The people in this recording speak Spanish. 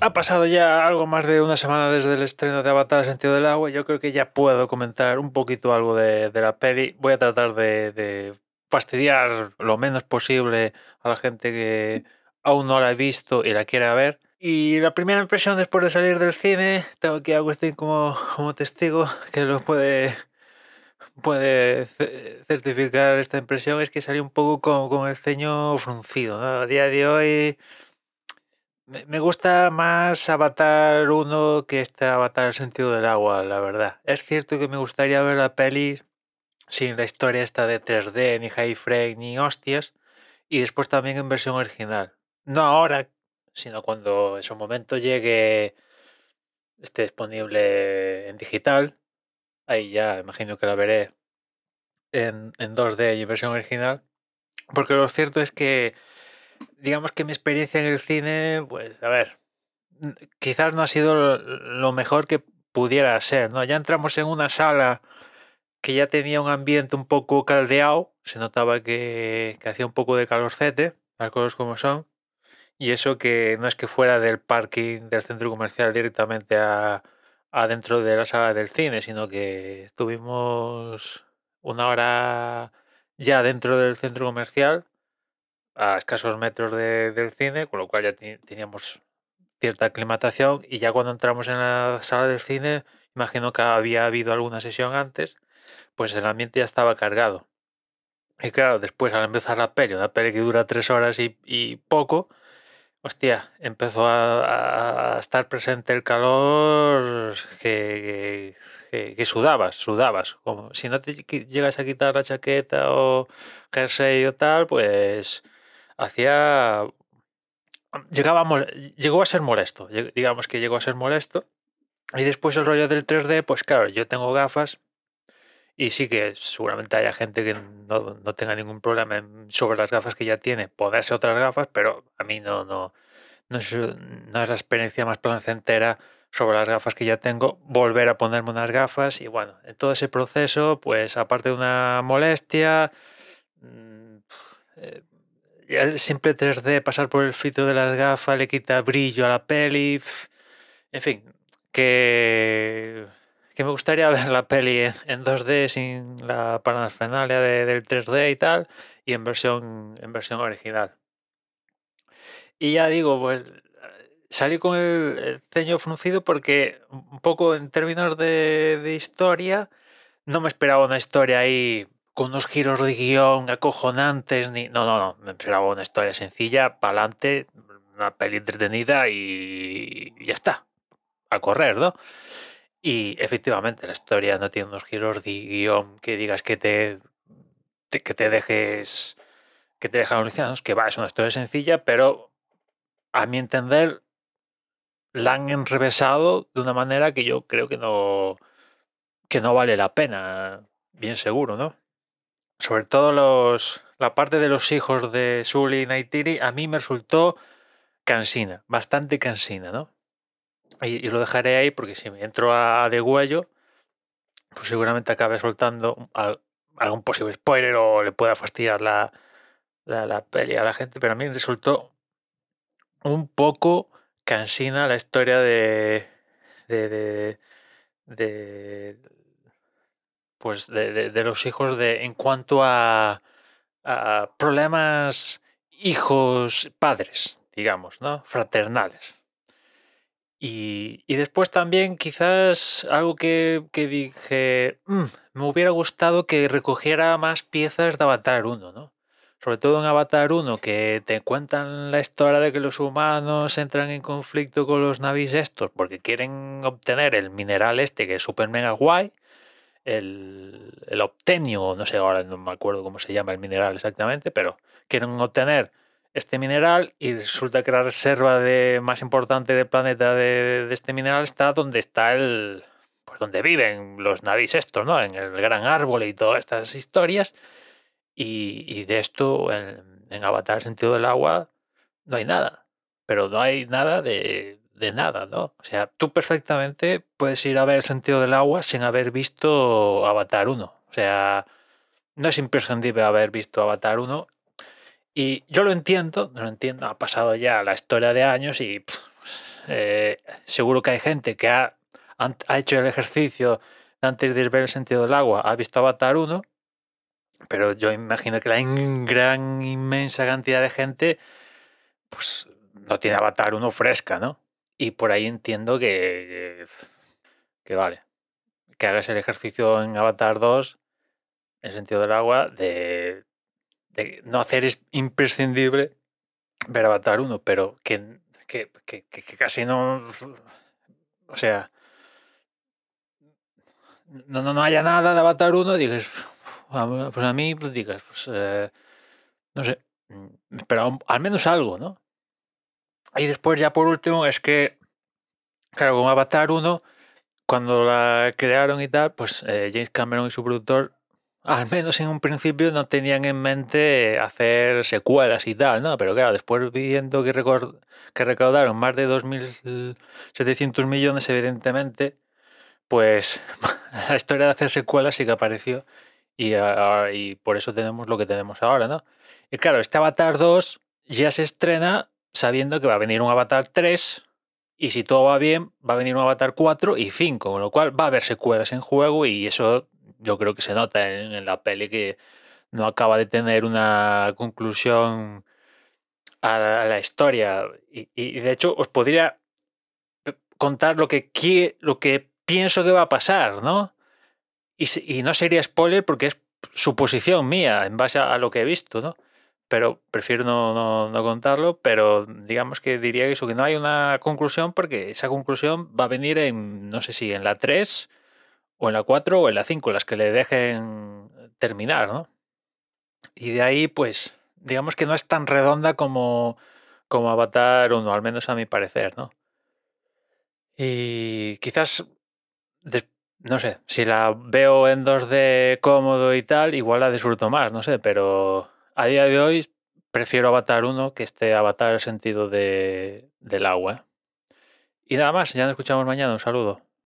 ha pasado ya algo más de una semana desde el estreno de Avatar El sentido del agua. Yo creo que ya puedo comentar un poquito algo de, la peli. Voy a tratar de, fastidiar lo menos posible a la gente que aún no la ha visto y la quiera ver. Y la primera impresión después de salir del cine, tengo aquí a Agustín como, como testigo que lo puede, puede certificar esta impresión, es que salí un poco con, con el ceño fruncido. A día de hoy me gusta más Avatar 1 que este Avatar El sentido del agua, la verdad. Es cierto que me gustaría ver la peli sin la historia esta de 3D, ni high frame, ni hostias, y después también en versión original. No ahora, sino cuando en su momento llegue, esté disponible en digital. Ahí ya imagino que la veré en, en 2D y en versión original. Porque lo cierto es que digamos que mi experiencia en el cine, pues a ver, quizás no ha sido lo mejor que pudiera ser, ¿no? Ya entramos en una sala que ya tenía un ambiente un poco caldeado, se notaba que, hacía un poco de calorcete, las cosas como son, y eso que no es que fuera del parking del centro comercial directamente a dentro de la sala del cine, sino que estuvimos una hora ya dentro del centro comercial a escasos metros del cine, con lo cual ya teníamos cierta aclimatación y ya cuando entramos en la sala del cine, imagino que había habido alguna sesión antes, pues el ambiente ya estaba cargado. Y claro, después al empezar la peli, una peli que dura tres horas y, poco, hostia, empezó a, estar presente el calor que, que, sudabas, sudabas. Como si no te llegas a quitar la chaqueta o jersey o tal, pues hacía... Llegaba llegó a ser molesto, digamos que llegó a ser molesto. Y después el rollo del 3D, pues claro, yo tengo gafas y sí que seguramente haya gente que no, no tenga ningún problema sobre las gafas que ya tiene, ponerse otras gafas, pero a mí no, no, no, es, la experiencia más placentera sobre las gafas que ya tengo, volver a ponerme unas gafas y bueno, en todo ese proceso, pues aparte de una molestia, mm, eh, el simple 3D, pasar por el filtro de las gafas, le quita brillo a la peli. En fin, que, que me gustaría ver la peli en, 2D sin la parafernalia de, del 3D y tal, y en versión, en versión original. Y ya digo, pues salí con el, ceño fruncido porque un poco en términos de, de historia, no me esperaba una historia ahí con unos giros de guion acojonantes, ni. No, no, no. Esperaba una historia sencilla, para adelante, una peli entretenida y ya está. A correr, ¿no? Y efectivamente, la historia no tiene unos giros de guion que digas que te, que te dejes. que te dejan alucinados, que va, es una historia sencilla, pero a mi entender la han enrevesado de una manera que yo creo que no que no vale la pena, bien seguro, ¿no? Sobre todo los, la parte de los hijos de Sully y Naitiri, a mí me resultó cansina, bastante cansina, ¿no? Y, lo dejaré ahí porque si me entro a, de huello, pues seguramente acabe soltando algún posible spoiler o le pueda fastidiar la, la, peli a la gente, pero a mí me resultó un poco cansina la historia de, de pues de, los hijos de en cuanto a, problemas hijos padres, digamos, ¿no? Fraternales. Y, después también quizás algo que, dije, mm, me hubiera gustado que recogiera más piezas de Avatar 1, ¿no? Sobre todo en Avatar 1, que te cuentan la historia de que los humanos entran en conflicto con los navis estos porque quieren obtener el mineral este que es super mega guay el, el obtenio, no sé, ahora no me acuerdo cómo se llama el mineral exactamente, pero quieren obtener este mineral y resulta que la reserva de, más importante del planeta de, este mineral está donde está el, pues donde viven los navis estos, ¿no? En el gran árbol y todas estas historias. Y, de esto en, en Avatar, el sentido del agua, no hay nada. Pero no hay nada de, de nada, ¿no? O sea, tú perfectamente puedes ir a ver el sentido del agua sin haber visto Avatar 1. O sea, no es imprescindible haber visto Avatar 1. Y yo lo entiendo, lo entiendo, ha pasado ya la historia de años y eh, seguro que hay gente que ha, ha hecho el ejercicio antes de ver el sentido del agua, ha visto Avatar 1, pero yo imagino que la gran, inmensa cantidad de gente, pues no tiene Avatar 1 fresca, ¿no? Y por ahí entiendo que, que, vale, que hagas el ejercicio en Avatar 2, en el sentido del agua, de, no hacer es imprescindible ver Avatar 1, pero que, que, que, que casi no... O sea, no, no, no haya nada de Avatar 1, digas, pues a mí, pues digas, pues eh, no sé, mm, pero al menos algo, ¿no? Y después ya por último es que, claro, con Avatar 1, cuando la crearon y tal, pues eh, James Cameron y su productor, al menos en un principio no tenían en mente hacer secuelas y tal, ¿no? Pero claro, después viendo que, recaudaron más de 2.700 millones, evidentemente, pues la historia de hacer secuelas sí que apareció y, y, por eso tenemos lo que tenemos ahora, ¿no? Y claro, este Avatar 2 ya se estrena sabiendo que va a venir un Avatar 3 y si todo va bien, va a venir un Avatar 4 y 5, con lo cual va a haber secuelas en juego y eso yo creo que se nota en, la peli que no acaba de tener una conclusión a la, historia. Y, de hecho os podría contar lo que, lo que pienso que va a pasar, ¿no? Y, no sería spoiler porque es suposición mía en base a, lo que he visto, ¿no? Pero prefiero no, contarlo, pero digamos que diría eso, que no hay una conclusión porque esa conclusión va a venir en, no sé si en la 3 o en la 4 o en la 5, las que le dejen terminar, ¿no? Y de ahí, pues, digamos que no es tan redonda como, como Avatar 1, al menos a mi parecer, ¿no? Y quizás no sé, si la veo en 2D cómodo y tal, igual la disfruto más, no sé, pero a día de hoy prefiero Avatar 1 que este Avatar el sentido de, del agua. Y nada más, ya nos escuchamos mañana, un saludo.